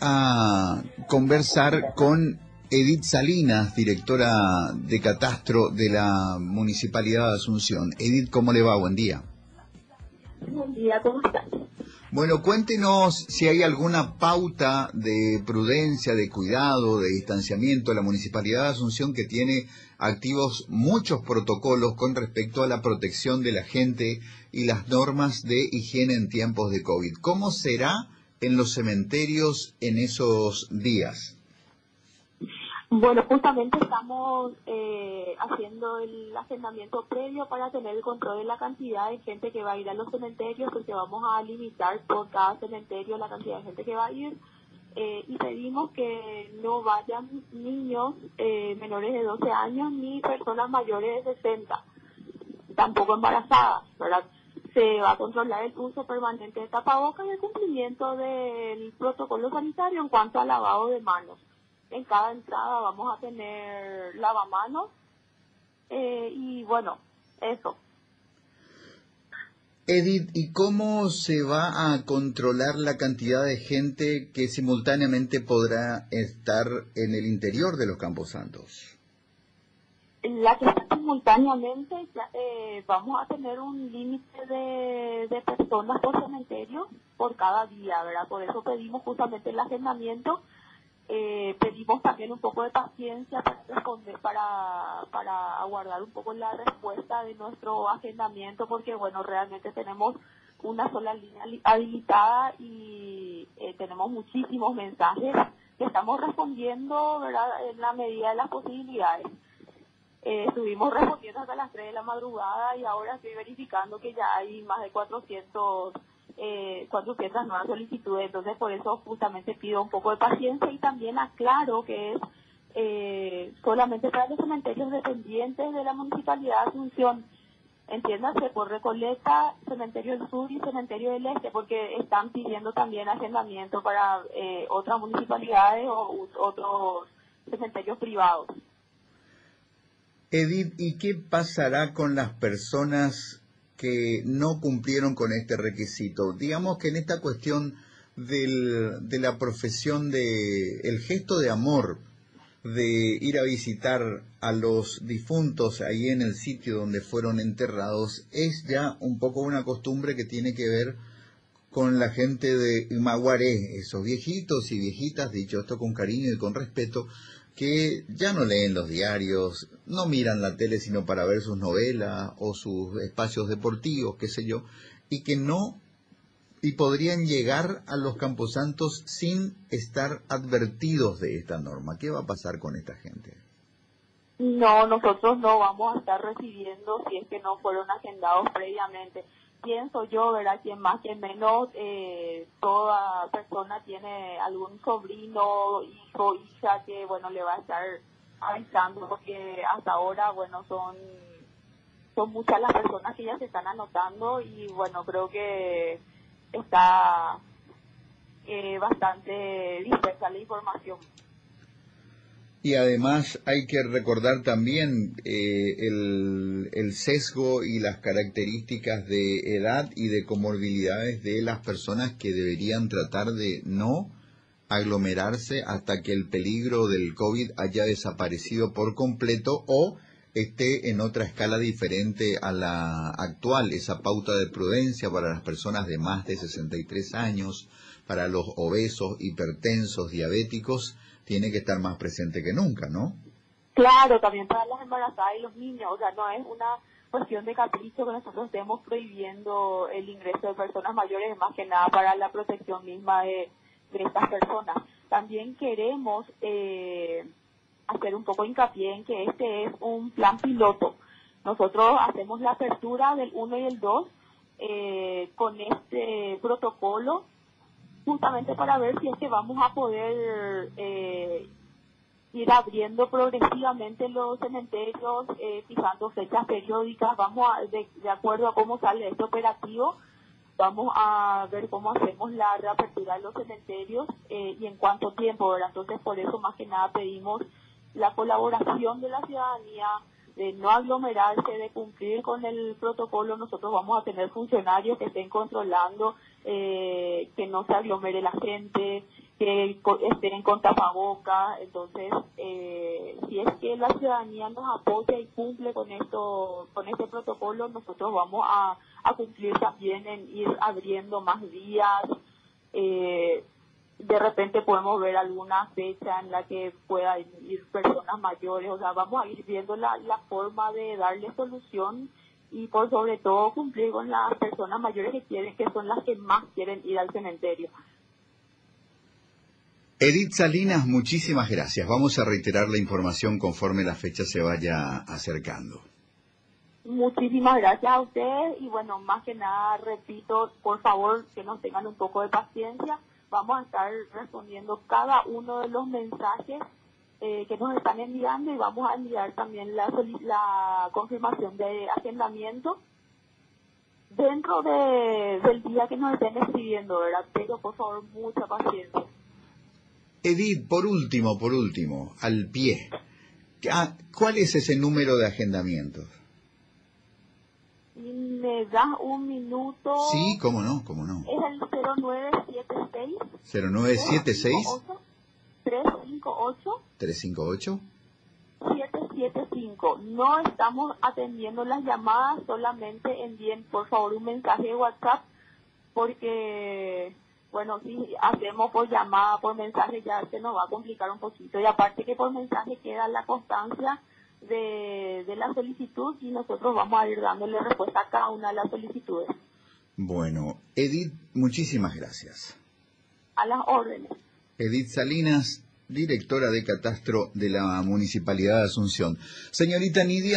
a conversar con Edith Salinas, directora de Catastro de la Municipalidad de Asunción. Edith, ¿cómo le va? Buen día. Buen día, ¿cómo estás? Bueno, cuéntenos si hay alguna pauta de prudencia, de cuidado, de distanciamiento. La Municipalidad de Asunción que tiene activos muchos protocolos con respecto a la protección de la gente y las normas de higiene en tiempos de COVID. ¿Cómo será en los cementerios en esos días? Bueno, justamente estamos eh, haciendo el agendamiento previo para tener el control de la cantidad de gente que va a ir a los cementerios, porque vamos a limitar por cada cementerio la cantidad de gente que va a ir. Eh, y pedimos que no vayan niños eh, menores de 12 años ni personas mayores de 60, tampoco embarazadas, ¿verdad? Se va a controlar el uso permanente de tapabocas y el cumplimiento del protocolo sanitario en cuanto al lavado de manos en cada entrada vamos a tener lavamanos eh, y bueno, eso. Edith, ¿y cómo se va a controlar la cantidad de gente que simultáneamente podrá estar en el interior de los Campos Santos? La que está simultáneamente, eh, vamos a tener un límite de, de personas por cementerio por cada día, ¿verdad? Por eso pedimos justamente el agendamiento eh, pedimos también un poco de paciencia para responder, para, para aguardar un poco la respuesta de nuestro agendamiento, porque bueno, realmente tenemos una sola línea habilitada y eh, tenemos muchísimos mensajes que estamos respondiendo, ¿verdad?, en la medida de las posibilidades. Eh, estuvimos respondiendo hasta las 3 de la madrugada y ahora estoy verificando que ya hay más de 400 eh, 400 nuevas solicitudes, entonces por eso justamente pido un poco de paciencia y también aclaro que es eh, solamente para los cementerios dependientes de la Municipalidad de Asunción, entiéndase por Recoleta, Cementerio del Sur y Cementerio del Este, porque están pidiendo también agendamiento para eh, otras municipalidades o otros cementerios privados. Edith, ¿y qué pasará con las personas que no cumplieron con este requisito. Digamos que en esta cuestión del, de la profesión de el gesto de amor de ir a visitar a los difuntos ahí en el sitio donde fueron enterrados es ya un poco una costumbre que tiene que ver con la gente de Maguaré, esos viejitos y viejitas, dicho esto con cariño y con respeto, que ya no leen los diarios, no miran la tele sino para ver sus novelas o sus espacios deportivos, qué sé yo, y que no y podrían llegar a los camposantos sin estar advertidos de esta norma. ¿Qué va a pasar con esta gente? No, nosotros no vamos a estar recibiendo si es que no fueron agendados previamente pienso yo, ¿verdad? Quien más, quien menos, eh, toda persona tiene algún sobrino, hijo, hija que, bueno, le va a estar avisando porque hasta ahora, bueno, son son muchas las personas que ya se están anotando y, bueno, creo que está eh, bastante dispersa la información. Y además hay que recordar también eh, el, el, sesgo y las características de edad y de comorbilidades de las personas que deberían tratar de no aglomerarse hasta que el peligro del COVID haya desaparecido por completo o esté en otra escala diferente a la actual, esa pauta de prudencia para las personas de más de 63 años, para los obesos, hipertensos, diabéticos, tiene que estar más presente que nunca, ¿no? Claro, también para las embarazadas y los niños, o sea, no es una cuestión de capricho que nosotros estemos prohibiendo el ingreso de personas mayores, más que nada para la protección misma de, estas personas. También queremos eh, hacer un poco hincapié en que este es un plan piloto. Nosotros hacemos la apertura del 1 y el 2 eh, con este protocolo justamente para ver si es que vamos a poder eh, ir abriendo progresivamente los cementerios, eh, fijando fechas periódicas, vamos a, de, acuerdo a cómo sale este operativo, vamos a ver cómo hacemos la reapertura de los cementerios eh, y en cuánto tiempo, ¿verdad? Entonces, por eso más que nada pedimos la colaboración de la ciudadanía, de no aglomerarse, de cumplir con el protocolo. Nosotros vamos a tener funcionarios que estén controlando eh, que no se aglomere la gente, que estén con tapabocas. Entonces, eh, si es que la ciudadanía nos apoya y cumple con esto, con este protocolo, nosotros vamos a, a cumplir también en ir abriendo más días. Eh, de repente podemos ver alguna fecha en la que pueda ir personas mayores, o sea, vamos a ir viendo la, la forma de darle solución y por sobre todo cumplir con las personas mayores que quieren, que son las que más quieren ir al cementerio. Edith Salinas, muchísimas gracias. Vamos a reiterar la información conforme la fecha se vaya acercando. Muchísimas gracias a ustedes y bueno, más que nada, repito, por favor que nos tengan un poco de paciencia vamos a estar respondiendo cada uno de los mensajes eh, que nos están enviando y vamos a enviar también la, la confirmación de agendamiento dentro de, del día que nos estén escribiendo, ¿verdad? Pero por favor, mucha paciencia. Edith, por último, por último, al pie, ah, ¿cuál es ese número de agendamientos? ¿Me das un minuto? Sí, cómo no, cómo no. Es el 0976. 0976. 358. 358. 775. No estamos atendiendo las llamadas, solamente envíen por favor un mensaje de WhatsApp porque, bueno, si hacemos por llamada, por mensaje ya se nos va a complicar un poquito. Y aparte que por mensaje queda la constancia de, de la solicitud y nosotros vamos a ir dándole respuesta a cada una de las solicitudes. Bueno, Edith, muchísimas gracias. A las órdenes. Edith Salinas, directora de catastro de la Municipalidad de Asunción. Señorita Nidia.